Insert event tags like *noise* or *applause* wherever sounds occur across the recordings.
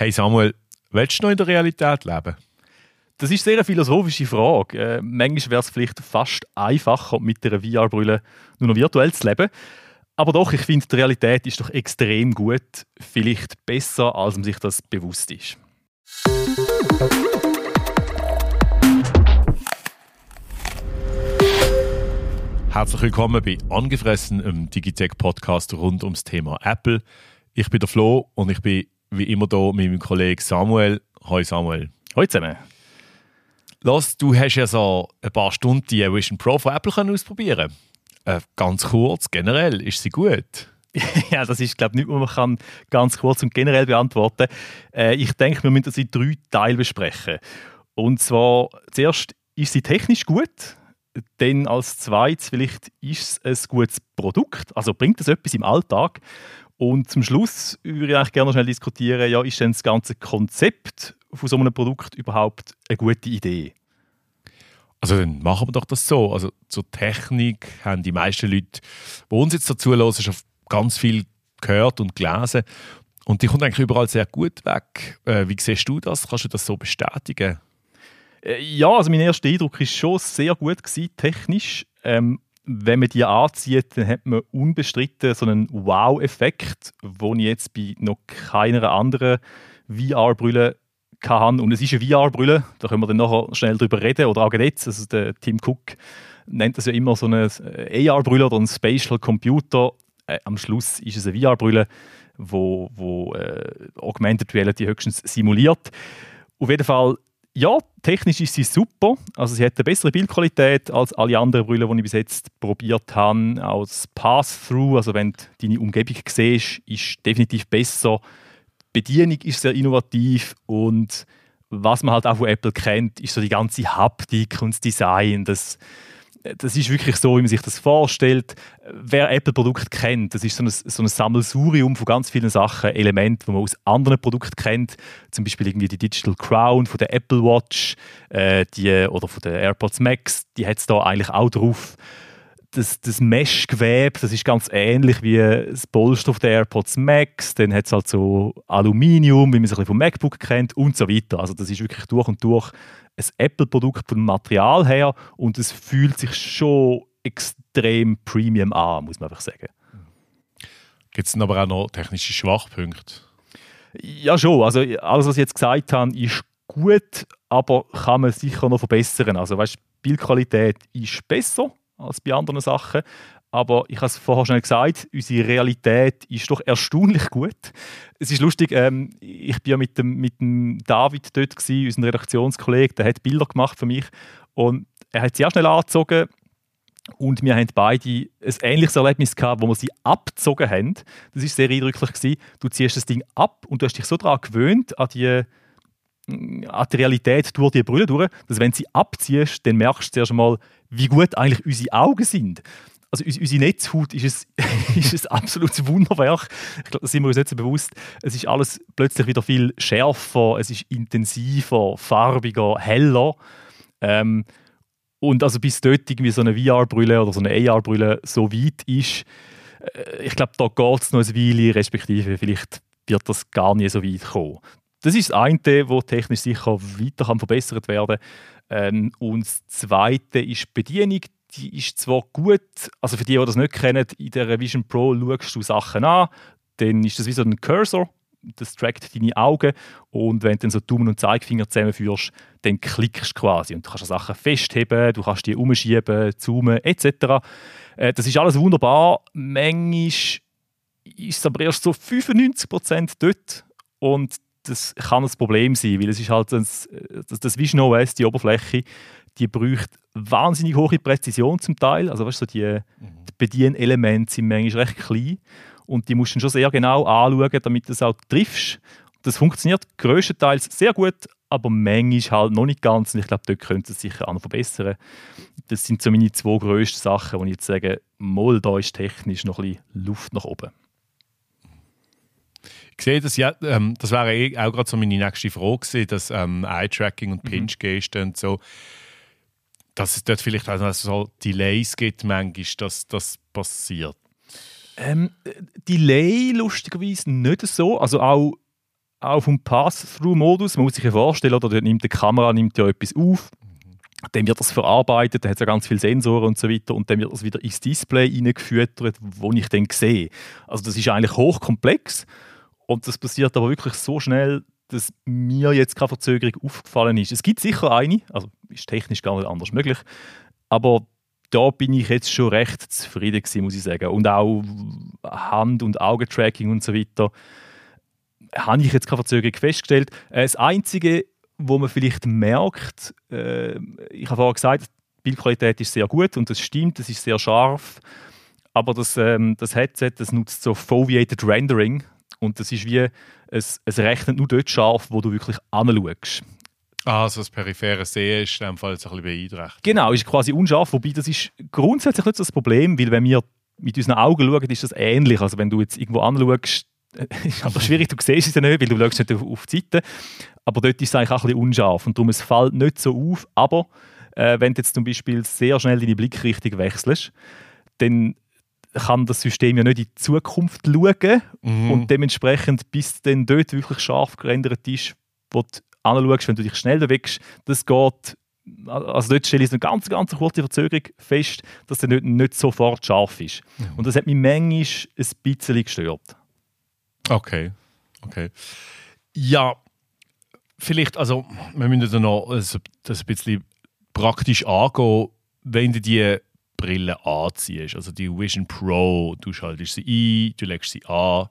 Hey Samuel, willst du noch in der Realität leben? Das ist sehr eine philosophische Frage. Äh, manchmal wäre es vielleicht fast einfacher, mit einer VR-Brille nur noch virtuell zu leben. Aber doch, ich finde, die Realität ist doch extrem gut. Vielleicht besser, als man sich das bewusst ist. Herzlich willkommen bei Angefressen, im Digitech-Podcast rund ums Thema Apple. Ich bin der Flo und ich bin wie immer hier mit meinem Kollegen Samuel. Hallo Samuel. Hallo zusammen. Los, du hast ja so ein paar Stunden die Vision Pro von Apple können ausprobieren äh, Ganz kurz, generell, ist sie gut? *laughs* ja, das ist, glaube ich, nicht, was man kann ganz kurz und generell beantworten äh, Ich denke, wir müssen das in drei Teilen besprechen. Und zwar, zuerst, ist sie technisch gut? Dann als zweites, vielleicht ist es ein gutes Produkt, also bringt es etwas im Alltag? Und zum Schluss würde ich eigentlich gerne noch schnell diskutieren, ja, ist denn das ganze Konzept von so einem Produkt überhaupt eine gute Idee? Also dann machen wir doch das so. Also zur Technik haben die meisten Leute, die uns jetzt dazu hören, schon ganz viel gehört und gelesen. Und die kommt eigentlich überall sehr gut weg. Äh, wie siehst du das? Kannst du das so bestätigen? Äh, ja, also mein erster Eindruck war schon sehr gut gewesen, technisch. Ähm, wenn man die anzieht, dann hat man unbestritten so einen Wow-Effekt, den ich jetzt bei noch keiner anderen VR-Brille hatte. Und es ist eine VR-Brille, da können wir dann nachher schnell drüber reden. Oder auch jetzt, also der Tim Cook nennt das ja immer so eine AR-Brille oder ein Spatial Computer. Äh, am Schluss ist es eine VR-Brille, wo, wo äh, Augmented Reality höchstens simuliert. Auf jeden Fall ja, technisch ist sie super. Also sie hat eine bessere Bildqualität als alle anderen Brillen, die ich bis jetzt probiert habe. Das Pass-Through, also wenn du deine Umgebung siehst, ist definitiv besser. Die Bedienung ist sehr innovativ und was man halt auch von Apple kennt, ist so die ganze Haptik und das Design. Das, das ist wirklich so, wie man sich das vorstellt. Wer Apple-Produkte kennt, das ist so ein, so ein Sammelsurium von ganz vielen Sachen, Elementen, die man aus anderen Produkten kennt. Zum Beispiel irgendwie die Digital Crown von der Apple Watch äh, die, oder von der AirPods Max, die hat es da eigentlich auch drauf. Das, das Mesh-Gewebe, das ist ganz ähnlich wie das Polster der AirPods Max. Dann hat es halt so Aluminium, wie man es ein bisschen vom MacBook kennt und so weiter. Also das ist wirklich durch und durch ein Apple-Produkt vom Material her und es fühlt sich schon extrem Premium an, muss man einfach sagen. Gibt es aber auch noch technische Schwachpunkte? Ja, schon. Also alles, was ich jetzt gesagt habe, ist gut, aber kann man sicher noch verbessern. Also weißt, Bildqualität ist besser als bei anderen Sachen, aber ich habe es vorher schon gesagt, unsere Realität ist doch erstaunlich gut. Es ist lustig, ähm, ich war ja mit dem, mit dem David dort, gewesen, unserem Redaktionskollegen, der hat Bilder gemacht für mich und er hat sehr schnell angezogen und wir haben beide ein ähnliches Erlebnis gehabt, wo wir sie abgezogen haben. Das war sehr eindrücklich. Gewesen. Du ziehst das Ding ab und du hast dich so daran gewöhnt, an die, an die Realität durch die Brille durch, dass wenn du sie abziehst, dann merkst du zuerst einmal, wie gut eigentlich unsere Augen sind also unsere Netzhaut ist ein, *laughs* ist ein absolutes Wunderwerk. Ich glaube, das sind wir uns nicht so bewusst. Es ist alles plötzlich wieder viel schärfer, es ist intensiver, farbiger, heller. Ähm, und also bis dort irgendwie so eine VR-Brille oder so eine AR-Brille so weit ist, äh, ich glaube, da geht es noch ein Weile, respektive vielleicht wird das gar nie so weit kommen. Das ist das eine, wo technisch sicher weiter kann verbessert werden kann. Ähm, und das zweite ist die Bedienung die ist zwar gut, also für die, die das nicht kennen, in der Vision Pro schaust du Sachen an, dann ist das wie so ein Cursor, das trackt deine Augen und wenn du dann so Daumen und Zeigefinger zusammenführst, dann klickst du quasi und du kannst Sachen festheben, du kannst die umschieben, zoomen etc. Äh, das ist alles wunderbar. Manchmal ist es aber erst so 95% dort und das kann ein Problem sein, weil es ist halt das, das Vision OS, die Oberfläche, die braucht wahnsinnig hohe Präzision zum Teil. Also weißt so die, mhm. die Bedienelemente sind manchmal recht klein und die musst du schon sehr genau anschauen, damit du es auch triffst. Das funktioniert größtenteils sehr gut, aber manchmal halt noch nicht ganz. Und ich glaube, dort könnte es sicher auch noch verbessern. Das sind so meine zwei grössten Sachen, wo ich jetzt sage, mal, da ist technisch noch ein bisschen Luft nach oben. Ich sehe das ja, ähm, das wäre eh auch gerade so meine nächste Frage gewesen, dass ähm, Eye-Tracking und Pinch-Gesten mhm. so dass es dort vielleicht auch so Delays gibt, manchmal, dass das passiert? Ähm, Delay lustigerweise nicht so. Also auch auch vom Pass-Through-Modus. Man muss sich ja vorstellen, oder, dort nimmt die Kamera nimmt ja etwas auf, dann wird das verarbeitet, dann hat es ja ganz viele Sensoren und so weiter und dann wird das wieder ins Display hineingefüttert, wo ich dann sehe. Also das ist eigentlich hochkomplex und das passiert aber wirklich so schnell, dass mir jetzt keine Verzögerung aufgefallen ist. Es gibt sicher eine, also ist technisch gar nicht anders möglich, aber da bin ich jetzt schon recht zufrieden gewesen, muss ich sagen. Und auch Hand- und Augentracking und so weiter habe ich jetzt keine Verzögerung festgestellt. Äh, das Einzige, wo man vielleicht merkt, äh, ich habe vorhin gesagt, die Bildqualität ist sehr gut und das stimmt, es ist sehr scharf, aber das, ähm, das Headset das nutzt so Foveated Rendering und das ist wie, es, es rechnet nur dort scharf, wo du wirklich anschaust. Ah, also das periphere Sehen ist in dem Fall jetzt ein bisschen beeinträchtigt. Genau, ist quasi unscharf, wobei das ist grundsätzlich nicht so das Problem, weil wenn wir mit unseren Augen schauen, ist das ähnlich. Also wenn du jetzt irgendwo anschaust, *laughs* ist aber schwierig, du siehst es ja nicht, weil du schaust nicht auf, auf die Seite. Aber dort ist es eigentlich auch ein bisschen unscharf und darum es fällt nicht so auf. Aber äh, wenn du jetzt zum Beispiel sehr schnell deine Blickrichtung wechselst, dann kann das System ja nicht in die Zukunft schauen Mhm. und dementsprechend, bis dann dort wirklich scharf gerendert ist, wo du anschaust, wenn du dich schnell bewegst, das geht, also dort stelle ich eine ganz, ganz kurze Verzögerung fest, dass der nicht, nicht sofort scharf ist. Und das hat mich manchmal ein bisschen gestört. Okay, okay. Ja, vielleicht, also wir müssen da noch das ein bisschen praktisch angehen, wenn du die Brille anziehst, also die Vision Pro, du schaltest sie ein, du legst sie an,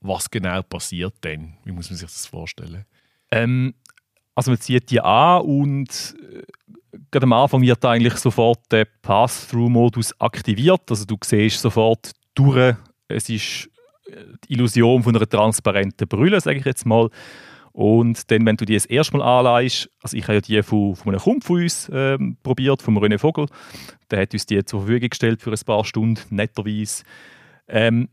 was genau passiert dann? Wie muss man sich das vorstellen? Ähm, also man zieht die an und äh, gerade am Anfang wird eigentlich sofort der Pass-Through-Modus aktiviert. Also du siehst sofort durch, es ist äh, die Illusion von einer transparenten Brille, sage ich jetzt mal. Und dann, wenn du die das erste Mal anleihst, also ich habe ja die von, von einem Kumpel von uns ähm, probiert, von René Vogel, der hat uns die zur Verfügung gestellt für ein paar Stunden, netterweise. Ähm,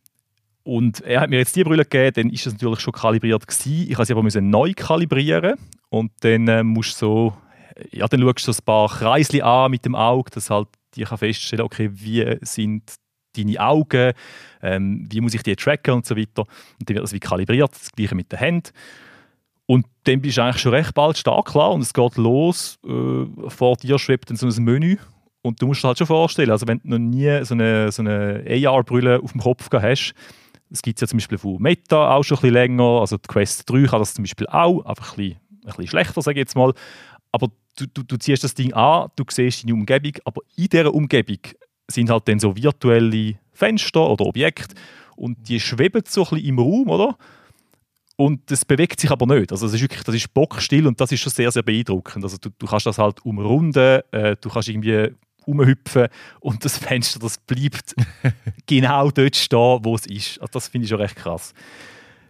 und er hat mir jetzt die Brille gegeben, dann ist das natürlich schon kalibriert gewesen. Ich habe sie aber müssen neu kalibrieren und dann äh, musst so, ja, dann schaust du so ein paar Kreisli an mit dem Auge, dass halt die kann feststellen, okay, wie sind deine Augen, ähm, wie muss ich die tracken und so weiter. Und dann wird das wie kalibriert, das gleiche mit den Händen. Und dann bist du eigentlich schon recht bald stark klar und es geht los. Äh, vor dir schwebt dann so ein Menü und du musst dir halt schon vorstellen, also wenn du noch nie so eine, so eine AR-Brille auf dem Kopf gehabt hast, das gibt es ja zum Beispiel von Meta auch schon ein bisschen länger, also die Quest 3 kann das zum Beispiel auch, einfach ein bisschen, ein bisschen schlechter, sage ich jetzt mal. Aber du, du, du ziehst das Ding an, du siehst deine Umgebung, aber in dieser Umgebung sind halt dann so virtuelle Fenster oder Objekte und die schweben so ein bisschen im Raum, oder? Und das bewegt sich aber nicht. Also das ist wirklich, das ist bockstill und das ist schon sehr, sehr beeindruckend. Also du, du kannst das halt umrunden, äh, du kannst irgendwie rumhüpfen und das Fenster, das bleibt *laughs* genau dort stehen, wo es ist. Also das finde ich schon recht krass.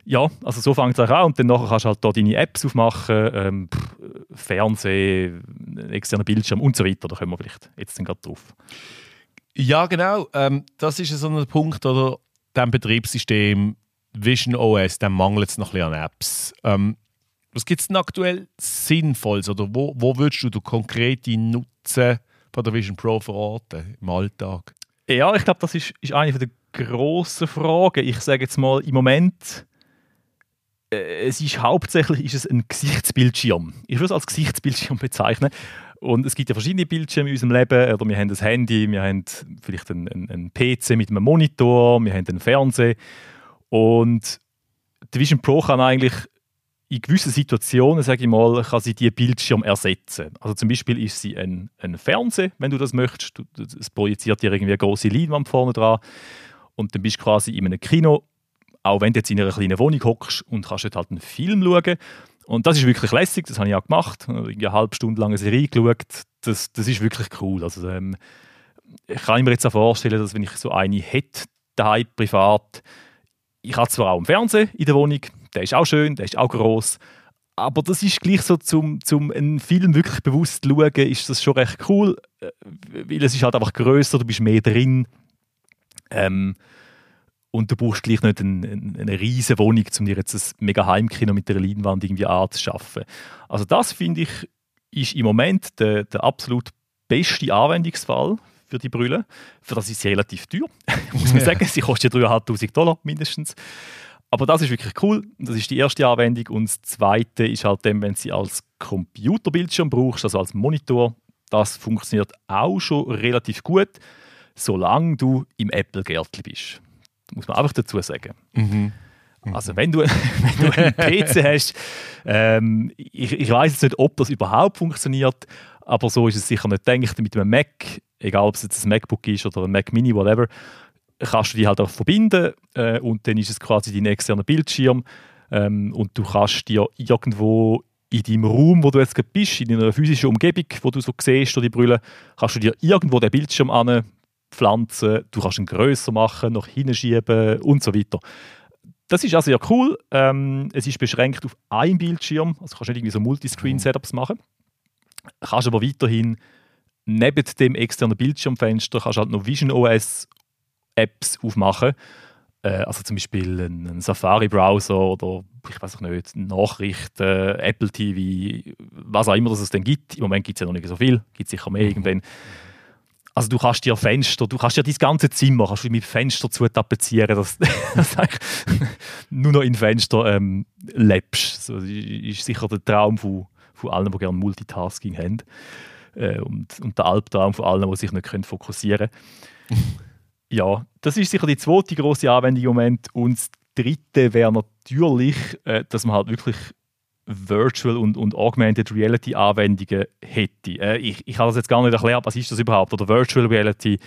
Ja, also so fängt es auch an und dann nachher kannst du halt da deine Apps aufmachen, ähm, pff, Fernsehen, externen Bildschirm und so weiter. Da kommen wir vielleicht jetzt dann gerade drauf. Ja, genau. Ähm, das ist so ein Punkt, oder? Dem Betriebssystem Vision OS, dem mangelt es noch ein bisschen an Apps. Ähm, was gibt es denn aktuell Sinnvolles? Oder wo, wo würdest du den konkreten Nutzen von der Vision Pro verorten im Alltag? Ja, ich glaube, das ist, ist eine der grossen Fragen. Ich sage jetzt mal, im Moment äh, es ist hauptsächlich ist es ein Gesichtsbildschirm. Ich würde es als Gesichtsbildschirm bezeichnen. Und es gibt ja verschiedene Bildschirme in unserem Leben. Oder wir haben das Handy, wir haben vielleicht einen, einen, einen PC mit einem Monitor, wir haben einen Fernseher. Und die Vision Pro kann eigentlich in gewissen Situationen, sage ich mal, kann sie die Bildschirm ersetzen. Also zum Beispiel ist sie ein, ein Fernseher, wenn du das möchtest. Es projiziert dir irgendwie eine große Leinwand vorne dran. Und dann bist du quasi in einem Kino, auch wenn du jetzt in einer kleinen Wohnung hockst und kannst halt einen Film schauen. Und das ist wirklich lässig, das habe ich auch gemacht. Eine halbe Stunde lang eine Serie geschaut. Das, das ist wirklich cool. Also, ähm, ich kann mir jetzt auch vorstellen, dass wenn ich so eine hätte, daheim privat, ich habe zwar auch einen Fernseher in der Wohnung, der ist auch schön, der ist auch groß, aber das ist gleich so, zum, zum einen Film wirklich bewusst zu schauen, ist das schon recht cool, äh, weil es ist halt einfach größer, du bist mehr drin ähm, und du brauchst gleich nicht eine, eine, eine riesige Wohnung, um dir jetzt ein mega Heimkino mit der Leinwand irgendwie anzuschaffen. Also das finde ich ist im Moment der, der absolut beste Anwendungsfall für die Brille. Für das ist sie relativ teuer, *laughs* muss man Ja. sagen. Sie kostet ja 3'500 Dollar mindestens. Aber das ist wirklich cool. Das ist die erste Anwendung. Und das zweite ist halt dann, wenn du sie als Computerbildschirm brauchst, also als Monitor. Das funktioniert auch schon relativ gut, solange du im Apple-Gärtchen bist. Das muss man einfach dazu sagen. Mhm. Also wenn du, *laughs* wenn du einen PC hast, ähm, ich, ich weiß jetzt nicht, ob das überhaupt funktioniert, aber so ist es sicher nicht gedacht. Mit einem Mac, egal ob es jetzt ein MacBook ist oder ein Mac Mini, whatever, kannst du die halt auch verbinden äh, und dann ist es quasi dein externer Bildschirm ähm, und du kannst dir irgendwo in deinem Raum, wo du jetzt gerade bist, in einer physischen Umgebung, wo du so siehst durch die Brille, kannst du dir irgendwo den Bildschirm an pflanzen, du kannst ihn grösser machen, nach hinten schieben und so weiter. Das ist also ja cool. Ähm, es ist beschränkt auf einen Bildschirm, also kannst nicht irgendwie so Multiscreen-Setups machen. Kannst aber weiterhin neben dem externen Bildschirmfenster kannst halt noch Vision OS Apps aufmachen. Äh, also zum Beispiel einen Safari-Browser oder ich weiß nicht, Nachrichten, Apple TV, was auch immer das es denn gibt. Im Moment gibt es ja noch nicht so viel, gibt sicher mehr irgendwann. Also du kannst dir Fenster, du kannst ja dein ganze Zimmer kannst du mit Fenster zu tapezieren, dass, *laughs* dass nur noch in Fenster ähm, lebst. Das ist sicher der Traum von, von allen, die gerne Multitasking haben. Äh, und, und der Albtraum von allen, die sich nicht können fokussieren können. *laughs* ja, das ist sicher die zweite große Anwendung im Moment. Und das dritte wäre natürlich, äh, dass man halt wirklich Virtual und, und Augmented Reality Anwendungen hätte. Äh, ich, ich kann das jetzt gar nicht erklären, was ist das überhaupt? Oder Virtual Reality,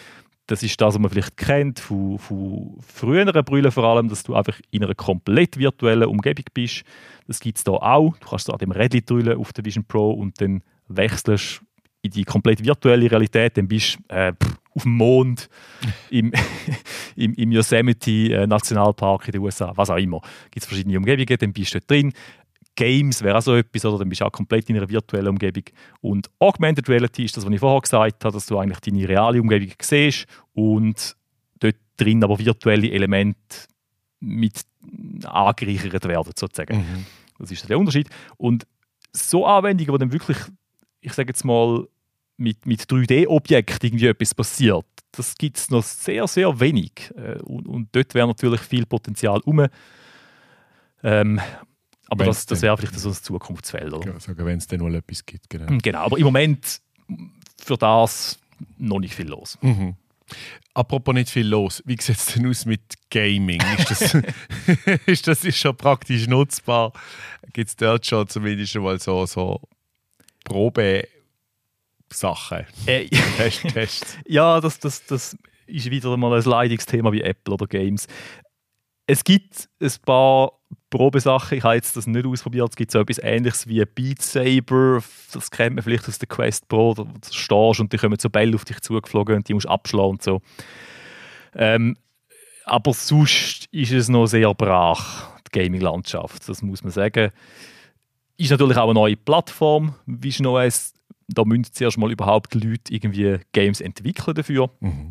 das ist das, was man vielleicht kennt von, von früheren Brillen vor allem, dass du einfach in einer komplett virtuellen Umgebung bist. Das gibt es da auch. Du kannst da an dem Rädchen drüllen auf der Vision Pro und dann wechselst in die komplett virtuelle Realität, dann bist du äh, auf dem Mond, im, *laughs* im, im Yosemite äh, Nationalpark in den USA, was auch immer. Gibt es verschiedene Umgebungen, dann bist du dort drin. Games wäre auch so etwas, oder? dann bist du auch komplett in einer virtuellen Umgebung. Und Augmented Reality ist das, was ich vorher gesagt habe, dass du eigentlich deine reale Umgebung siehst und dort drin aber virtuelle Elemente mit angereichert werden, sozusagen. Mhm. Das ist der Unterschied. Und so Anwendungen, die dann wirklich ich sage jetzt mal, mit, mit 3D-Objekten irgendwie etwas passiert. Das gibt es noch sehr, sehr wenig. Äh, und, und dort wäre natürlich viel Potenzial um. Ähm, aber wenn's das, das wäre vielleicht so ein Zukunftsfeld. Oder? Sagen, wenn es dann mal etwas gibt. Genau. genau, aber im Moment für das noch nicht viel los. Mhm. Apropos nicht viel los, wie sieht es denn aus mit Gaming? Ist das, *laughs* *laughs* ist das schon praktisch nutzbar? Gibt es dort schon zumindest mal so, so Probe Sachen. Äh, *laughs* Test, Test. *laughs* ja, das, das, das ist wieder mal ein Leidungsthema wie Apple oder Games. Es gibt ein paar Probesachen, ich habe jetzt das nicht ausprobiert, es gibt so etwas ähnliches wie Beat Saber, das kennt man vielleicht aus der Quest Pro, da stehst und die kommen so Bälle auf dich zugeflogen und die musst abschlagen und so. Ähm, aber sonst ist es noch sehr brach, die Gaming-Landschaft, das muss man sagen. Ist natürlich auch eine neue Plattform, Vision OS. Da müssen zuerst mal überhaupt Leute irgendwie Games entwickeln dafür. Mhm.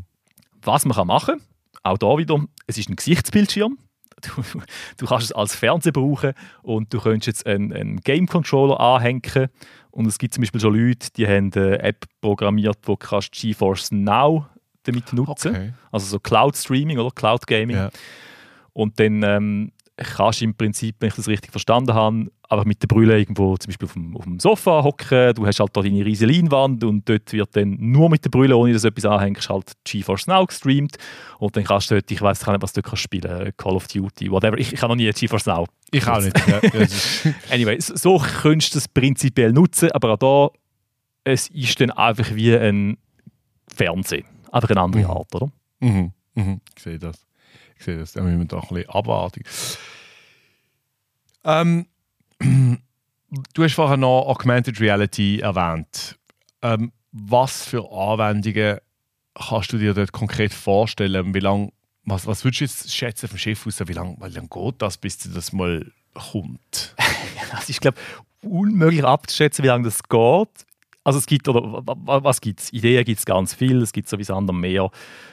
Was man kann machen auch da wieder, es ist ein Gesichtsbildschirm. Du, du, kannst es als Fernseher brauchen und du könntest jetzt einen, einen Game-Controller anhängen. Und es gibt zum Beispiel schon Leute, die haben eine App programmiert, wo du GeForce Now damit nutzen okay. Also so Cloud-Streaming oder Cloud-Gaming. Ja. Und dann ähm, kannst im Prinzip, wenn ich das richtig verstanden habe, einfach mit der Brille irgendwo zum Beispiel auf dem, auf dem Sofa hocken. Du hast halt da deine riesige Leinwand und dort wird dann nur mit der Brille, ohne dass du etwas anhängst, halt GeForce Now gestreamt. Und dann kannst du dort, ich weiß nicht, was du kannst spielen, Call of Duty, whatever. Ich, ich habe noch nie GeForce Now. Ich auch nicht. *laughs* anyway, so könntest du es prinzipiell nutzen, aber auch da, es ist dann einfach wie ein Fernsehen. Einfach eine andere mhm. Art, oder? Mhm. Mhm. Ich sehe das. Ich sehe das. Da müssen wir doch ein bisschen abwarten. Ähm, *clears throat* du hast vorher noch Augmented Reality erwähnt. Ähm, was für Anwendungen kannst du dir dort konkret vorstellen? Wie lang, was, was würdest du jetzt schätzen vom Schiff aus? Wie lange lang geht das, bis das mal kommt? *laughs* das ist, glaube unmöglich abzuschätzen, wie lange das geht. Also es gibt, oder was gibt es? Ideen gibt es ganz viel, es gibt sowieso andere mehr.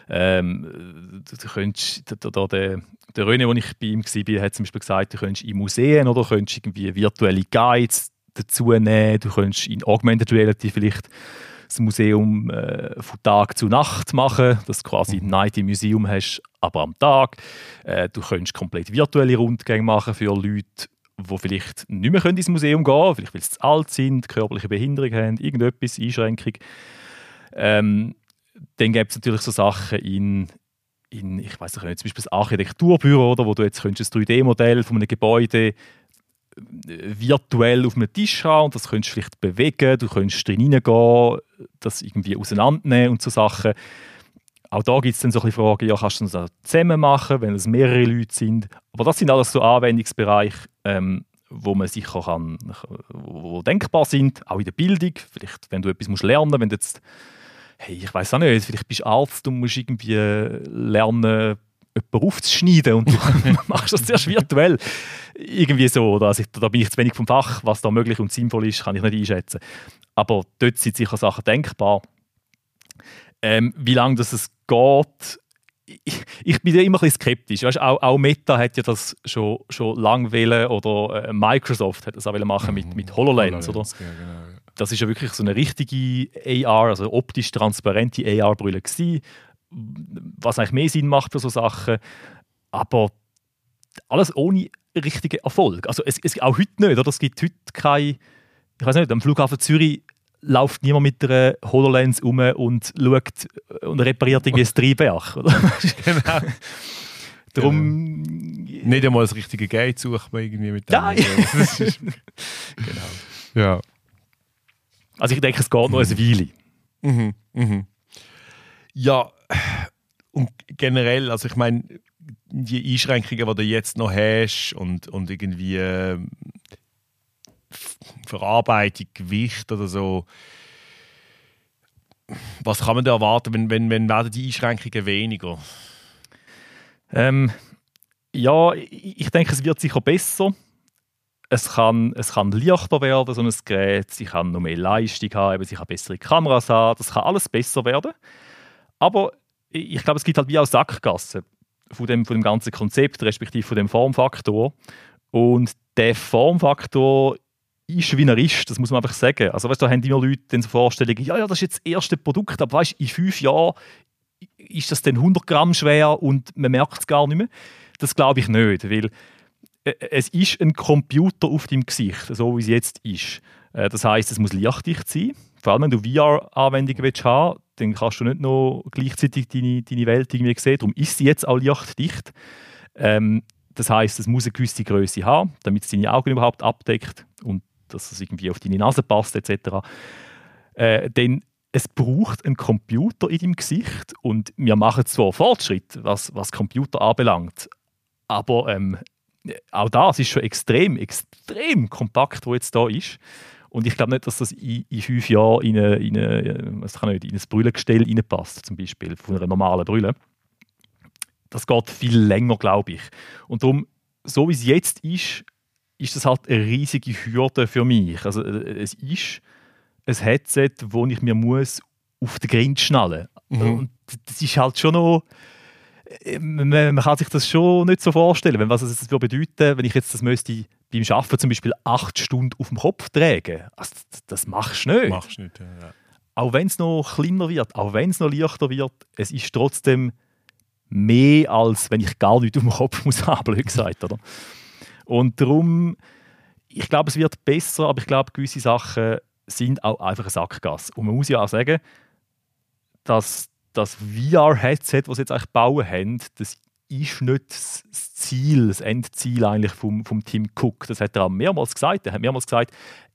Ähm, du könntest, der, der, der, der René, wo ich bei ihm war, hat zum Beispiel gesagt, du könntest in Museen oder könntest irgendwie virtuelle Guides dazu nehmen, du könntest in Augmented Reality vielleicht das Museum äh, von Tag zu Nacht machen, dass du quasi mhm. Night im Museum hast, aber am Tag. Äh, du könntest komplett virtuelle Rundgänge machen für Leute, die vielleicht nicht mehr ins Museum gehen können, vielleicht weil sie zu alt sind, körperliche Behinderung haben, irgendetwas, Einschränkung. Ähm, dann gibt es natürlich so Sachen in, in ich weiß nicht, zum Beispiel das Architekturbüro, oder, wo du jetzt ein 3D-Modell von einem Gebäude virtuell auf einem Tisch haben und das könntest du vielleicht bewegen, du könntest drin reingehen, das irgendwie auseinandernehmen und so Sachen. Auch da gibt es dann so ein Fragen, ja, kannst du das zusammen machen, wenn es mehrere Leute sind. Aber das sind alles so Anwendungsbereiche, ähm, wo man sicher kann, wo denkbar sind, auch in der Bildung. Vielleicht, wenn du etwas lernen musst, wenn du jetzt, hey, ich weiß auch nicht, vielleicht bist du Arzt und musst irgendwie lernen, jemanden aufzuschneiden und du *laughs* *laughs* machst das zuerst virtuell. Irgendwie so. Also, da bin ich zu wenig vom Fach. Was da möglich und sinnvoll ist, kann ich nicht einschätzen. Aber dort sind sicher Sachen denkbar. Ähm, wie lange das es geht, ich, ich, bin ja immer ein bisschen skeptisch. Weißt, auch, auch, Meta hat ja das schon, schon lange wollen, oder äh, Microsoft hat das auch machen mit, mit HoloLens. HoloLens oder? Ja, genau. Das ist ja wirklich so eine richtige AR, also optisch transparente AR-Brille gewesen was eigentlich mehr Sinn macht für so Sachen. Aber alles ohne richtigen Erfolg. Also es, es auch heute nicht, oder? Es gibt heute keine, ich weiß nicht, am Flughafen Zürich läuft niemand mit einer HoloLens um und schaut und repariert irgendwie das Triebwerk. *laughs* genau. Darum... Nicht einmal das richtige Geld sucht man irgendwie mit dem. Ja, *laughs* genau. Ja. Also ich denke, es geht noch eine Weile. Mhm. Mhm. Ja, und generell, also ich meine, die Einschränkungen, die du jetzt noch hast und, und irgendwie äh, Verarbeitung, Gewicht oder so, was kann man da erwarten, wenn, wenn, wenn werden die Einschränkungen weniger? Ähm, ja, ich denke, es wird sicher besser. Es kann, es kann leichter werden, so ein Gerät. Sie kann noch mehr Leistung haben, sie kann bessere Kameras haben. Das kann alles besser werden. Aber ich glaube, es gibt halt wie auch Sackgassen von dem, von dem ganzen Konzept, respektive von dem Formfaktor. Und der Formfaktor ist, wie er ist, das muss man einfach sagen. Also weißt, da haben immer Leute dann so Vorstellungen, ja, ja, das ist jetzt das erste Produkt, aber weißt, in fünf Jahren ist das dann 100 Gramm schwer und man merkt es gar nicht mehr. Das glaube ich nicht, weil es ist ein Computer auf dem Gesicht, so wie es jetzt ist. Äh, das heißt, es muss lichtdicht sein. Vor allem, wenn du VR-Anwendungen haben willst, dann kannst du nicht noch gleichzeitig deine, deine Welt irgendwie sehen. Darum ist sie jetzt auch lichtdicht. Ähm, das heißt, es muss eine gewisse Größe haben, damit es deine Augen überhaupt abdeckt und dass es irgendwie auf deine Nase passt etc. Äh, denn es braucht einen Computer in deinem Gesicht und wir machen zwar Fortschritt, was, was Computer anbelangt, aber ähm, auch das ist schon extrem, extrem kompakt, wo jetzt da ist. Und ich glaube nicht, dass das in, in fünf Jahren in, eine, in, eine, was kann nicht, in ein Brüllengestell reinpasst, zum Beispiel, von einer normalen Brille. Das geht viel länger, glaube ich. Und darum, so wie es jetzt ist, ist das halt eine riesige Hürde für mich. Also äh, es ist ein Headset, wo ich mir muss auf den Grind schnallen muss. Mhm. Und das ist halt schon noch äh, man, kann sich das schon nicht so vorstellen, wenn was es das bedeuten wenn ich jetzt das müsste beim Arbeiten zum Beispiel acht Stunden auf dem Kopf tragen. Also, das, das machst du nicht. Machst nicht, ja. Auch wenn es noch kleiner wird, auch wenn es noch leichter wird, es ist trotzdem mehr, als wenn ich gar nichts auf dem Kopf *laughs* muss haben, blöd gesagt. Oder? Und darum, ich glaube, es wird besser, aber ich glaube, gewisse Sachen sind auch einfach ein Sackgasse. Und man muss ja auch sagen, dass das VR-Headset, das sie jetzt eigentlich bauen haben, das ist nicht das Ziel, das Endziel eigentlich vom, vom Tim Cook. Das hat er auch mehrmals gesagt. Er hat mehrmals gesagt,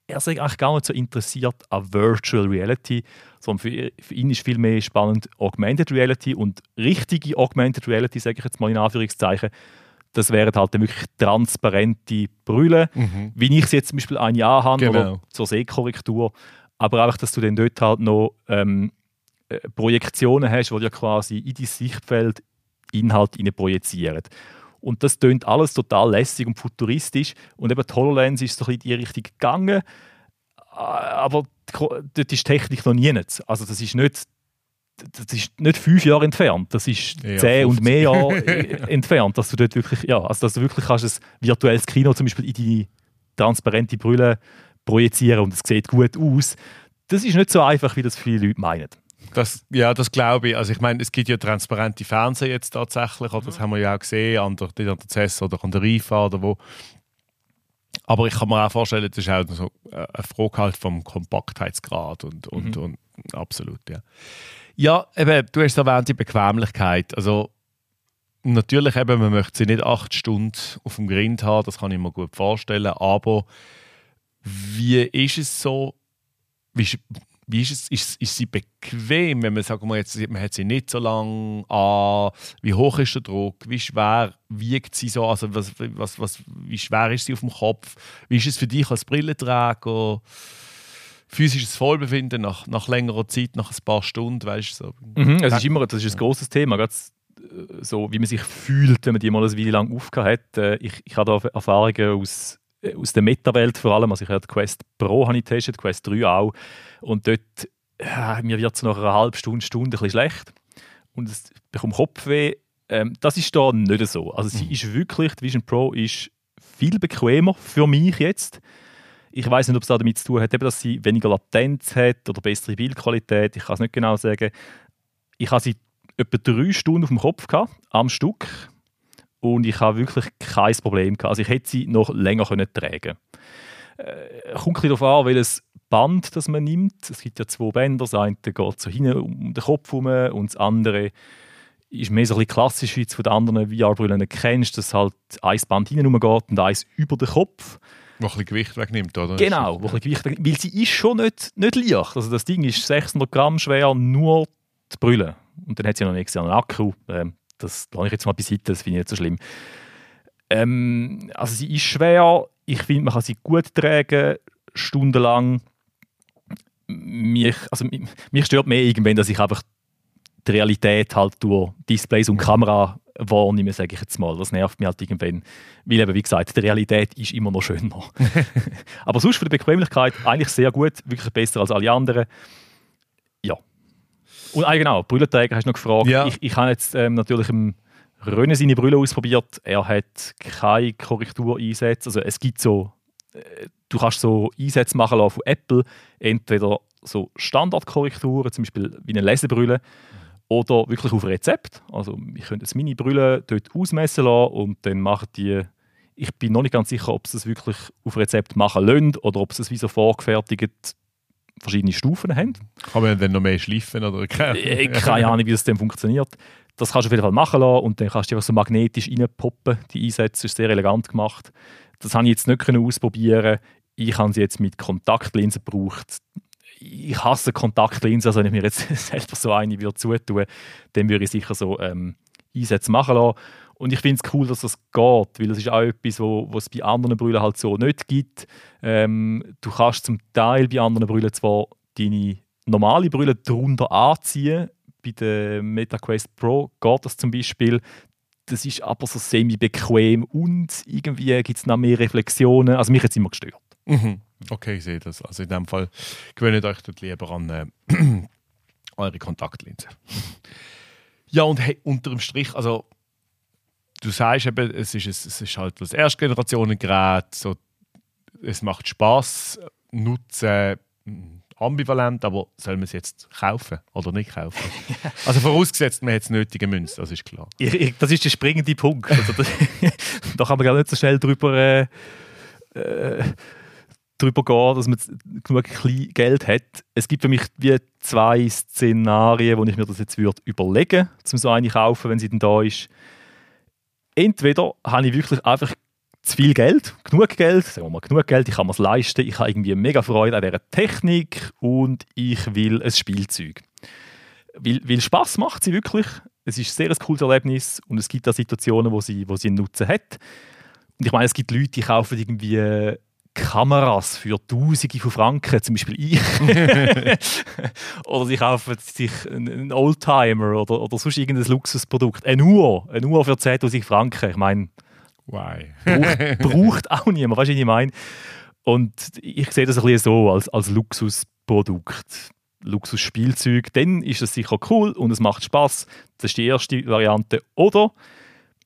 er sei eigentlich gar nicht so interessiert an Virtual Reality, sondern für, für ihn ist viel mehr spannend Augmented Reality und richtige Augmented Reality, sage ich jetzt mal in Anführungszeichen, das wären halt wirklich transparente Brüllen, mhm. wie ich es jetzt zum Beispiel ein Jahr habe genau. zur Sehkorrektur, aber auch, dass du dann dort halt noch ähm, äh, Projektionen hast, die ja quasi in dein Sichtfeld Inhalt projizieren. Und das tönt alles total lässig und futuristisch. Und eben die HoloLens ist so ein bisschen in die Richtung gegangen. Aber dort ist die Technik noch nie. Also das ist nicht das ist nicht fünf Jahre entfernt, das ist ja, zehn 50. und mehr Jahre *laughs* entfernt, dass du dort wirklich, ja, also dass du wirklich kannst ein virtuelles Kino zum Beispiel in die transparente Brille projizieren und es sieht gut aus das ist nicht so einfach, wie das viele Leute meinen. Das, ja, das glaube ich. Also ich meine, es gibt ja transparente Fernseher jetzt tatsächlich, oder? das haben wir ja auch gesehen, an der, an der CES oder an der IFA oder wo. Aber ich kann mir auch vorstellen, das ist auch so eine Frage halt vom Kompaktheitsgrad und, und, mhm. und absolut, ja. Ja, eben, du hast erwähnt, die Bequemlichkeit. Also natürlich eben, man möchte sie nicht acht Stunden auf dem Grind haben, das kann ich mir gut vorstellen, aber wie ist es so, wie, wie ist, es, ist, ist sie bequem, wenn man sagen wir jetzt, man hat sie nicht so lange an, wie hoch ist der Druck, wie schwer wiegt sie so, also was, was, was, wie schwer ist sie auf dem Kopf, wie ist es für dich als Brillenträger, physisches Vollbefinden nach, nach längerer Zeit, nach ein paar Stunden, weißt du so. Mhm, es ist immer, das ist ein großes Thema, äh, so wie man sich fühlt, wenn man die mal eine Weile lang aufgehört hat. Äh, ich, ich habe da Erfahrungen aus aus der Meta-Welt vor allem. Also ich habe Quest Pro habe ich getestet, Quest 3 auch. Und dort, äh, mir wird es nach einer halben Stunde, Stunde ein bisschen schlecht. Und es bekomme Kopfweh. Ähm, das ist da nicht so. Also sie mhm. ist wirklich, die Vision Pro ist viel bequemer für mich jetzt. Ich weiß nicht, ob es damit zu tun hat, dass sie weniger Latenz hat oder bessere Bildqualität. Ich kann es nicht genau sagen. Ich habe sie etwa drei Stunden auf dem Kopf gehabt, am Stück und ich habe wirklich kein Problem gehabt. Also ich hätte sie noch länger können tragen äh, Kommt ein darauf an, welches Band das man nimmt. Es gibt ja zwei Bänder. Das eine geht so hinten um den Kopf herum und das andere ist mehr so ein bisschen klassisch, wie du von den anderen VR-Brillen kennst, dass halt ein Band hinten geht und eins über den Kopf. Wo ein bisschen Gewicht wegnimmt, oder? Genau, wo ein Gewicht wegnimmt, weil sie ist schon nicht, nicht leicht. Also das Ding ist 600 Gramm schwer, nur die Brille. Und dann hat sie noch einen externen Akku. Ähm, das lasse ich jetzt mal beiseite, das finde ich nicht so schlimm. Ähm, also sie ist schwer, ich finde, man kann sie gut tragen, stundenlang. Mich, also, mich stört mehr irgendwann, dass ich einfach die Realität halt durch Displays und Kamera wahrnehme, sage ich jetzt mal. Das nervt mich halt irgendwann. Weil eben, wie gesagt, die Realität ist immer noch schöner. *laughs* Aber sonst für die Bequemlichkeit eigentlich sehr gut, wirklich besser als alle anderen. Und ah, genau, Brüllenträger hast du noch gefragt. Ja. Ich, ich habe jetzt ähm, natürlich im René seine Brille ausprobiert. Er hat keine Korrektureinsätze. Also es gibt so, äh, du kannst so Einsätze machen lassen von Apple. Entweder so Standardkorrekturen, zum Beispiel wie eine Lesebrille, oder wirklich auf Rezept. Also ich könnte jetzt meine Brille dort ausmessen lassen und dann machen die ich bin noch nicht ganz sicher, ob sie es wirklich auf Rezept machen lassen oder ob sie es wie so vorgefertigt verschiedene Stufen haben. Kann man dann noch mehr schleifen oder äh, keine Ahnung, wie das dann funktioniert. Das kannst du auf jeden Fall machen lassen und dann kannst du einfach so magnetisch reinpoppen. Die Einsätze ist sehr elegant gemacht. Das habe ich jetzt nicht ausprobieren Ich habe sie jetzt mit Kontaktlinsen gebraucht. Ich hasse Kontaktlinsen, also wenn ich mir jetzt *laughs* selber so eine würde zutun, dann würde ich sicher so ähm, Einsätze machen lassen. Und ich finde es cool, dass das geht, weil das ist auch etwas, was es bei anderen Brüllen halt so nicht gibt. Ähm, du kannst zum Teil bei anderen Brüllen zwar deine normale Brille darunter anziehen, bei der MetaQuest Pro geht das zum Beispiel. Das ist aber so semi-bequem und irgendwie gibt es noch mehr Reflexionen. Also mich hat es immer gestört. Mhm. Okay, ich sehe das. Also in dem Fall gewöhnt euch dort lieber an äh, *clears throat* eure Kontaktlinse. Ja, und hey, unterm Strich, also du sagst eben, es ist, es ist halt das Erstgenerationengerät, so, es macht Spaß, Nutzen hm, ambivalent, aber soll man es jetzt kaufen oder nicht kaufen? *laughs* also vorausgesetzt, man hat es nötige Münze, das ist klar. Ich, ich, das ist der springende Punkt. Also das, *laughs* da kann man gar nicht so schnell drüber, äh, äh, drüber gehen, dass man genug Geld hat. Es gibt für mich wie zwei Szenarien, wo ich mir das jetzt würde überlegen würde, um so eine kaufen, wenn sie dann da ist entweder habe ich wirklich einfach zu viel Geld, genug Geld, sagen wir mal genug Geld, ich kann mir es leisten, ich habe irgendwie mega Freude an dieser Technik und ich will ein Spielzeug. Weil, weil Spaß macht sie wirklich. Es ist sehr ein cooles Erlebnis und es gibt auch Situationen, wo sie, wo sie einen Nutzen hat. Und ich meine, es gibt Leute, die kaufen irgendwie Kameras für Tausende von Franken, zum Beispiel ich. *laughs* oder sie kaufen sich einen Oldtimer oder, oder sonst irgendein Luxusprodukt. Eine Uhr, eine Uhr für 10.000 Franken. Ich meine, braucht, *laughs* braucht auch niemand, weißt du, was ich meine? Und ich sehe das ein bisschen so als, als Luxusprodukt. Luxusspielzeug, dann ist es sicher cool und es macht Spaß. Das ist die erste Variante. Oder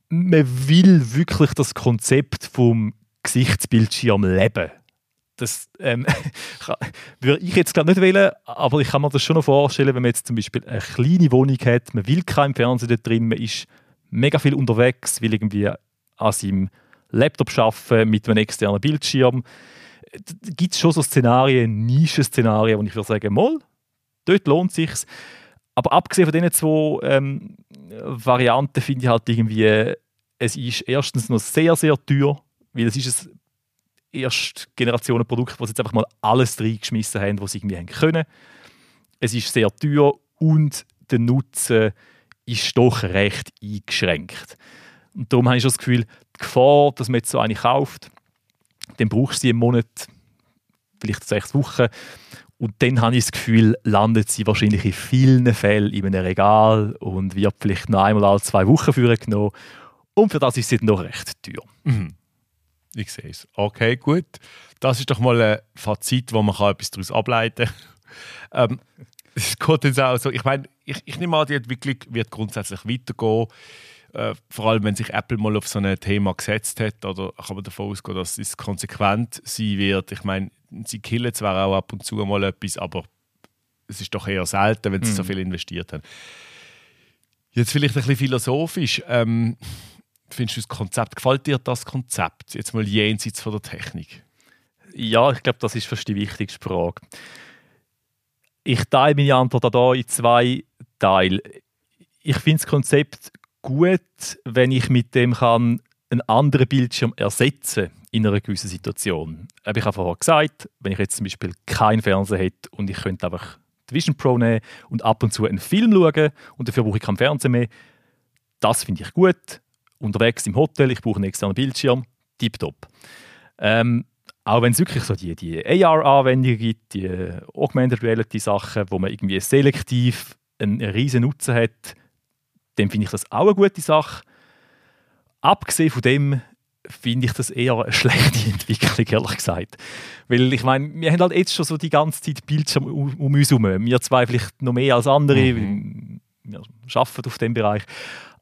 man will wirklich das Konzept vom Gesichtsbildschirm leben. das ähm, *laughs* würde ich jetzt glaube nicht wählen, aber ich kann mir das schon noch vorstellen, wenn man jetzt zum Beispiel eine kleine Wohnung hat, man will keinen Fernseher da drin, man ist mega viel unterwegs, will irgendwie an seinem Laptop arbeiten mit einem externen Bildschirm. Da gibt es schon so Szenarien, Nischen-Szenarien, wo ich würde sagen, mal, dort lohnt es sich. Aber abgesehen von diesen zwei ähm, Varianten finde ich halt irgendwie, es ist erstens noch sehr, sehr teuer, weil es ist ein Erstgenerationen-Produkt, wo sie jetzt einfach mal alles reingeschmissen haben, was sie irgendwie haben können. Es ist sehr teuer und der Nutzen ist doch recht eingeschränkt. Und darum habe ich das Gefühl, die Gefahr, dass man jetzt so eine kauft, dann brauchst du sie im Monat, vielleicht sechs Wochen. Und dann habe ich das Gefühl, landet sie wahrscheinlich in vielen Fällen in einem Regal und wird vielleicht noch einmal alle zwei Wochen führen genommen. Und für das ist sie noch recht teuer. Mhm. Ich sehe es. Okay, gut. Das ist doch mal ein Fazit, wo man etwas daraus ableiten kann. *laughs* ähm, es geht jetzt auch so, ich meine, ich, ich nehme an, die Entwicklung wird grundsätzlich weitergehen. Äh, vor allem, wenn sich Apple mal auf so ein Thema gesetzt hat, oder kann man davon ausgehen, dass es konsequent sein wird. Ich meine, sie killen zwar auch ab und zu mal etwas, aber es ist doch eher selten, wenn sie mm. so mhm. viel investiert haben. Jetzt vielleicht ein bisschen philosophisch. Ähm, findest du das Konzept, gefällt dir das Konzept? Jetzt mal jenseits von der Technik. Ja, ich glaube, das ist fast die wichtigste Frage. Ich teile meine Antwort da in zwei Teile. Ich finde das Konzept gut, wenn ich mit dem kann einen anderen Bildschirm ersetzen in einer gewissen Situation. Ich habe vorher gesagt, wenn ich jetzt zum Beispiel keinen Fernseher hätte und ich könnte einfach die Vision Pro nehmen und ab und zu einen Film schauen und dafür brauche ich keinen Fernseher mehr, das finde ich gut. Unterwegs im Hotel, ich brauche einen externen Bildschirm, tipptopp. Ähm, auch wenn es wirklich so die, die AR-Anwendungen gibt, die Augmented Reality-Sachen, wo man irgendwie selektiv einen riesen Nutzen hat, dann finde ich das auch eine gute Sache. Abgesehen von dem finde ich das eher eine *laughs* schlechte Entwicklung, ehrlich gesagt. Weil ich meine, wir haben halt jetzt schon so die ganze Zeit Bildschirm um, um uns herum. Wir zwei vielleicht noch mehr als andere, mhm. wir arbeiten auf dem Bereich.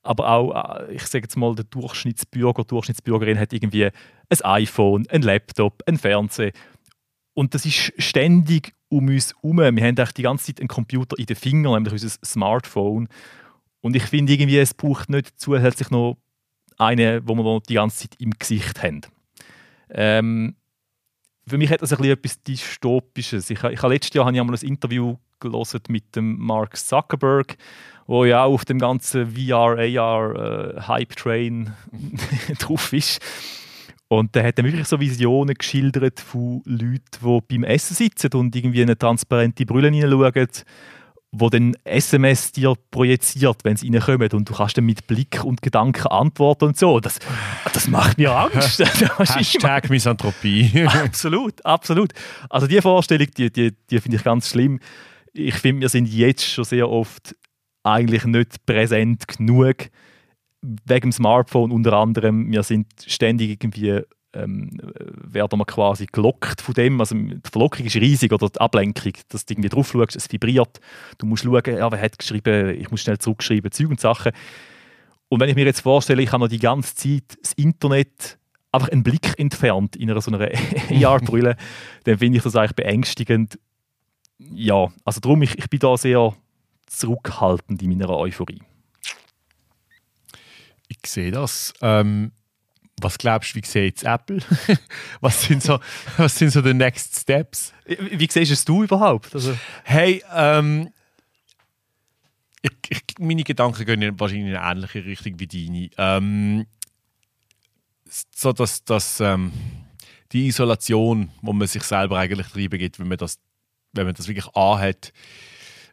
Aber auch, äh, ich sage jetzt mal, der Durchschnittsbürger, Durchschnittsbürgerin hat irgendwie ein iPhone, ein Laptop, ein Fernseher. Und das ist ständig um uns herum. Wir haben eigentlich die ganze Zeit einen Computer in den Fingern, nämlich unser Smartphone. Und ich finde irgendwie, es braucht nicht zusätzlich noch eine, wo wir die ganze Zeit im Gesicht haben. Ähm, für mich hat das ein bisschen etwas Dystopisches. Ich, ich letztes Jahr habe ich einmal ein Interview gelesen mit dem Mark Zuckerberg, wo ja auch auf dem ganzen VR, AR äh, Hype Train *laughs* drauf ist. Und der hat dann wirklich so Visionen geschildert von Leuten, die beim Essen sitzen und irgendwie eine transparente Brille hineinschauen wo dann SMS dir projiziert, wenn sie reinkommen und du kannst dann mit Blick und Gedanken antworten und so. Das, das macht mir Angst. *laughs* *laughs* Hashtag Misanthropie. absolut, absolut. Also die Vorstellung, die, die, die finde ich ganz schlimm. Ich finde, wir sind jetzt schon sehr oft eigentlich nicht präsent genug wegen dem Smartphone unter anderem. Wir sind ständig irgendwie ähm, werden wir quasi gelockt von dem. Also die Verlockung ist riesig oder die Ablenkung, dass du irgendwie drauf schaust, es vibriert. Du musst schauen, ja, wer hat geschrieben, ich muss schnell zurückschreiben, Zeug und Sachen. Und wenn ich mir jetzt vorstelle, ich habe noch die ganze Zeit das Internet einfach einen Blick entfernt in einer so einer *laughs* AR-Brille, dann finde ich das eigentlich beängstigend. Ja, also darum, ich, ich bin da sehr zurückhaltend in meiner Euphorie. Ich sehe das. Ähm, was glaubst du, wie sieht jetzt Apple? *laughs* was, sind so, *laughs* was sind so die Next Steps? Wie, wie siehst es du überhaupt? Also hey, ähm, ich, ich, meine Gedanken gehen wahrscheinlich in eine ähnliche Richtung wie deine. Ähm, so dass, dass ähm, die Isolation, wo man sich selber eigentlich treiben gibt, wenn man das, wenn man das wirklich anhat,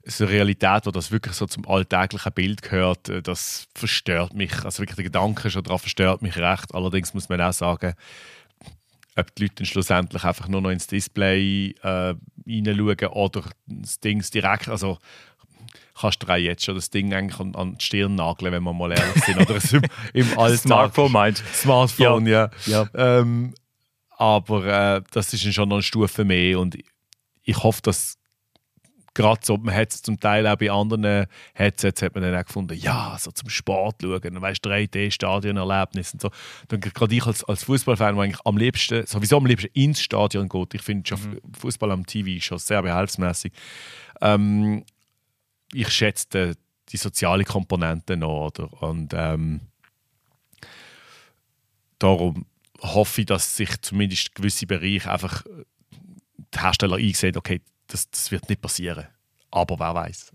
so eine Realität, wo das wirklich so zum alltäglichen Bild gehört, äh, das verstört mich. Also wirklich der Gedanke schon daran verstört mich recht. Allerdings muss man auch sagen, ob die Leute schlussendlich einfach nur noch ins Display äh, reinschauen oder das Ding direkt, also kannst du jetzt schon das Ding eigentlich an, an die Stirn nageln, wenn wir mal ehrlich sind. Oder *laughs* im, im Alltag. Smartphone meinst Smartphone, ja. ja. ja. Ähm, aber äh, das ist schon noch eine Stufe mehr und ich hoffe, dass gerade so, man hat es zum Teil auch bei anderen Headsets hat man dann auch gefunden, ja, so zum Sport schauen, weißt 3D-Stadionerlebnis und so. Dann gerade ich als, als Fußballfan, der eigentlich am liebsten, sowieso am liebsten ins Stadion geht, ich finde mhm. Fußball am TV schon sehr behelfsmäßig. Ähm, ich schätze die, die soziale Komponente noch, oder? Und ähm, darum hoffe ich, dass sich zumindest gewisse Bereiche einfach die Hersteller einsehen, okay, das, das wird nicht passieren. Aber wer weiß.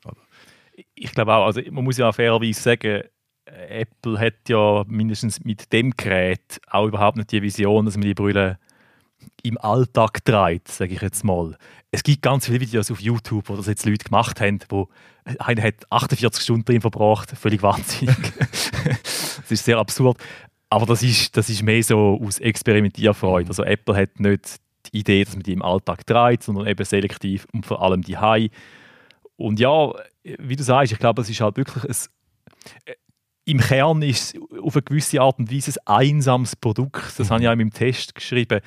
Ich glaube auch, also man muss ja fairerweise sagen, Apple hat ja mindestens mit dem Gerät auch überhaupt nicht die Vision, dass man die Brille im Alltag trägt, sage ich jetzt mal. Es gibt ganz viele Videos auf YouTube, wo das jetzt Leute gemacht haben, wo einer hat 48 Stunden drin verbracht, völlig wahnsinnig. *laughs* das ist sehr absurd. Aber das ist, das ist mehr so aus Experimentierfreude. Also Apple hat nicht Idee, dass man die im Alltag trägt, sondern eben selektiv und vor allem die High. Und ja, wie du sagst, ich glaube, es ist halt wirklich ein, äh, im Kern ist es auf eine gewisse Art und Weise ein einsames Produkt. Das mhm. habe ich auch in meinem Test geschrieben.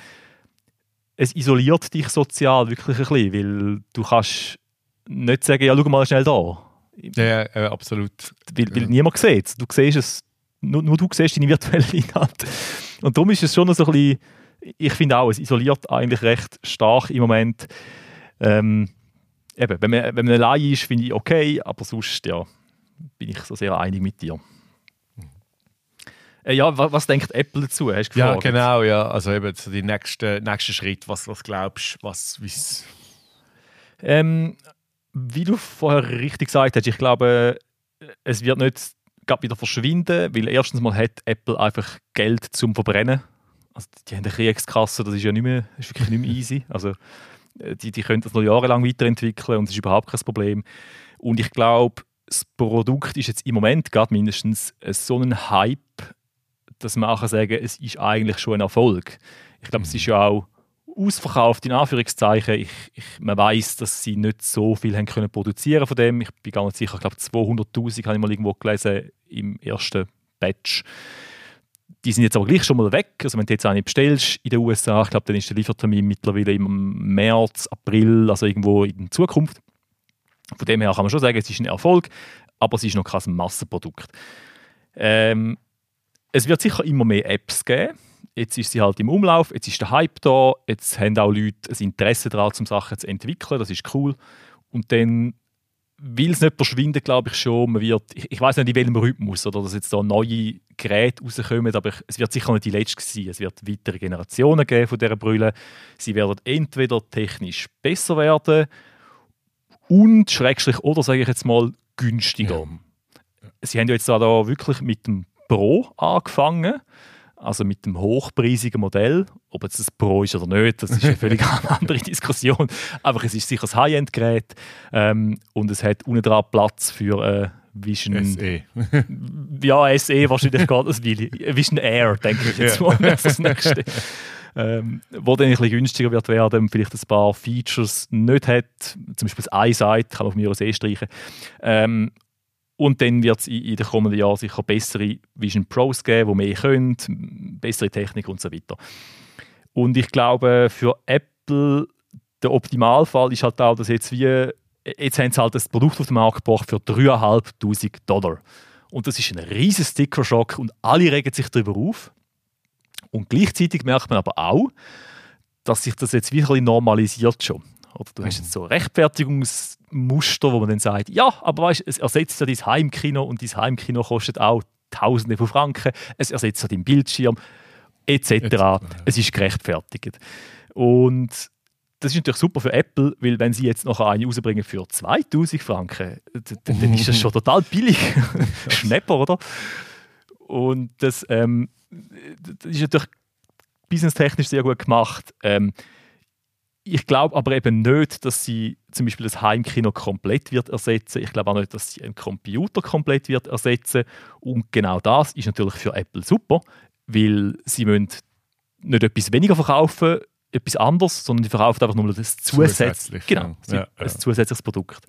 Es isoliert dich sozial wirklich ein bisschen, weil du kannst nicht sagen, ja, schau mal schnell da. Ja, ja absolut. Weil, weil ja. niemand sieht es. Du siehst es, nur, nur du siehst deine virtuelle Inhalt. Und darum ist es schon so ein bisschen ich finde auch, es isoliert eigentlich recht stark im Moment. Ähm, eben, wenn man, wenn man allein ist, finde ich okay, aber sonst ja, bin ich so sehr einig mit dir. Äh, ja, was, was, denkt Apple dazu? Hast du ja, genau, ja. Also eben so die nächste, nächste Schritt, was, was glaubst du, was, wie's ähm, Wie du vorher richtig gesagt hast, ich glaube, es wird nicht wieder verschwinden, weil erstens mal hat Apple einfach Geld zum Verbrennen also die haben eine Kriegskasse, das ist ja nicht mehr, ist wirklich nicht mehr easy. *laughs* Also äh, die, die können das noch jahrelang weiterentwickeln und das ist überhaupt kein Problem. Und ich glaube, das Produkt ist jetzt im Moment gerade mindestens so ein Hype, dass man auch sagen kann, es ist eigentlich schon ein Erfolg. Ich glaube, es ist ja auch ausverkauft, in Anführungszeichen. Ich, ich, man weiß, dass sie nicht so viel haben können produzieren von dem. Ich bin gar nicht sicher, ich glaube 200'000 habe ich mal irgendwo gelesen im ersten Batch die sind jetzt aber gleich schon mal weg. Also wenn du jetzt eine bestellst in den USA, ich glaube, dann ist der Liefertermin mittlerweile im März, April, also irgendwo in Zukunft. Von dem her kann man schon sagen, es ist ein Erfolg, aber es ist noch kein Massenprodukt. Ähm, es wird sicher immer mehr Apps geben. Jetzt ist sie halt im Umlauf, jetzt ist der Hype da, jetzt haben auch Leute ein Interesse daran, um Sachen zu entwickeln, das ist cool. Und dann will es nicht verschwinden, glaube ich schon. Man wird, ich, ich weiß nicht in welchem Rhythmus oder dass jetzt da neue Geräte rauskommen, aber ich, es wird sicher nicht die letzte sein. Es wird weitere Generationen geben von dieser Brille. Sie werden entweder technisch besser werden und schrägstrich oder sage ich jetzt mal günstiger. Ja. Sie haben ja jetzt da wirklich mit dem Pro angefangen also mit dem hochpreisigen Modell. Ob jetzt das Pro ist oder nicht, das ist *laughs* eine völlig andere Diskussion. Aber es ist sicher ein High-End-Gerät ähm, und es hat unten dran Platz für äh, Vision. SE. *laughs* ja, SE wahrscheinlich gar das will. Vision Air, denke ich jetzt mal, das nächste. Ähm, wo dann ein bisschen günstiger wird werden, vielleicht ein paar Features nicht hat, zum Beispiel das Eyesight kann man auf mir eh streichen. Ähm, und dann wird es in, in den kommenden Jahren sicher bessere Vision Pros geben, die mehr können, bessere Technik und so weiter. Und ich glaube, für Apple der Optimalfall ist halt auch, dass jetzt wie jetzt haben sie halt das Produkt auf den Markt gebracht für 3'500 Dollar. Und das ist ein riesiger Sticker-Schock und alle regen sich darüber auf. Und gleichzeitig merkt man aber auch, dass sich das jetzt wieder normalisiert schon. Oder du hast jetzt so Rechtfertigungsmuster, wo man dann sagt, ja, aber weißt, es ersetzt ja dein Heimkino und dein Heimkino kostet auch Tausende von Franken, es ersetzt ja deinen Bildschirm, etc. etc. Es ist gerechtfertigt. Und das ist natürlich super für Apple, weil wenn sie jetzt noch eine rausbringen für 2000 Franken, dann ist das schon total billig. *laughs* Schnepper, oder? Und das, ähm, das ist natürlich businesstechnisch sehr gut gemacht. Ähm, ich glaube aber eben nicht, dass sie zum Beispiel das Heimkino komplett wird ersetzen. Ich glaube auch nicht, dass sie einen Computer komplett wird ersetzen. Und genau das ist natürlich für Apple super, weil sie müssen nicht etwas weniger verkaufen, etwas anderes, sondern die verkaufen einfach nur das zusätzlich, genau, ja, ja. ein zusätzliches Produkt.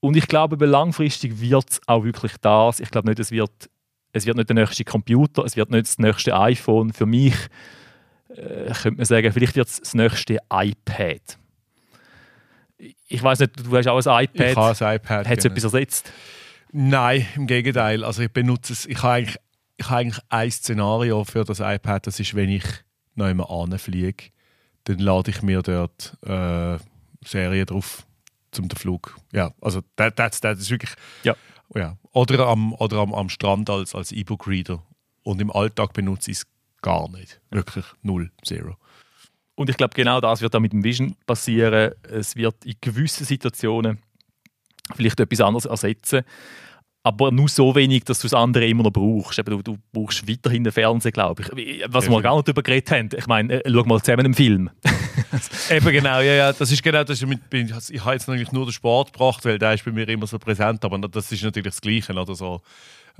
Und ich glaube, langfristig wird es auch wirklich das. Ich glaube nicht, es wird, es wird nicht der nächste Computer, es wird nicht das nächste iPhone. Für mich äh, könnte man sagen, vielleicht wird es das nächste iPad. Ich weiß nicht, du hast auch ein iPad. Ich habe ein iPad. Hat es etwas ersetzt? Nein, im Gegenteil. Also ich benutze es, ich habe eigentlich, ich habe eigentlich ein Szenario für das iPad, das ist, wenn ich noch einmal anfliege, dann lade ich mir dort äh, Serien drauf zum den Flug. Ja, also das, das, das ist wirklich... Ja. ja. Oder, am, oder am, am Strand als, als E-Book-Reader. Und im Alltag benutze ich es gar nicht. Wirklich null, zero. Und ich glaube, genau das wird auch mit dem Vision passieren. Es wird in gewissen Situationen vielleicht etwas anderes ersetzen. Aber nur so wenig, dass du das andere immer noch brauchst. Eben, du, du brauchst weiterhin den Fernseher, glaube ich. Was wir gar nicht darüber geredet haben. Ich meine, äh, schau mal zusammen einen Film. *laughs* *laughs* Eben genau, ja, ja. Das ist genau, das ist mit, ich habe jetzt natürlich nur den Sport gebracht, weil der ist bei mir immer so präsent, aber das ist natürlich das Gleiche. Oder so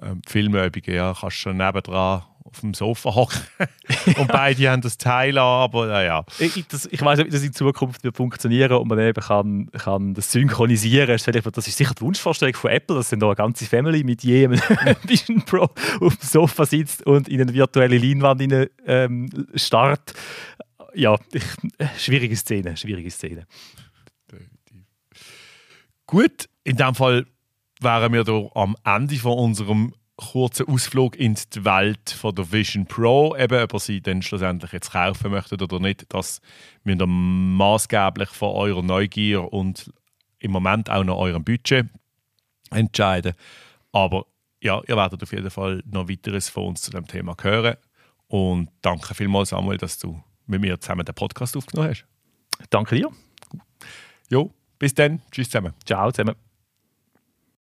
ähm, Filmübungen, ja, kannst schon nebendran auf dem Sofa hocken *laughs* und beide haben das Teil an, aber naja. Ich, das, ich weiß nicht, wie das in Zukunft wird funktionieren und man eben kann, kann das synchronisieren. Das ist sicher die Wunschvorstellung von Apple, dass dann da eine ganze Family mit jedem *laughs* Vision Pro auf dem Sofa sitzt und in eine virtuelle Leinwand rein, ähm, starrt. Ja, *laughs* schwierige Szene, schwierige Szene. Gut, in dem Fall wären wir da am Ende von unserem kurzen Ausflug in die Welt von der Vision Pro, eben ob ihr sie dann schlussendlich jetzt kaufen möchtet oder nicht, das müsst ihr maßgeblich von eurer Neugier und im Moment auch noch eurem Budget entscheiden. Aber ja, ihr werdet auf jeden Fall noch weiteres von uns zu dem Thema hören. Und danke vielmals, Samuel, dass du mit mir zusammen den Podcast aufgenommen hast. Danke dir. Jo, bis dann. Tschüss zusammen. Ciao zusammen.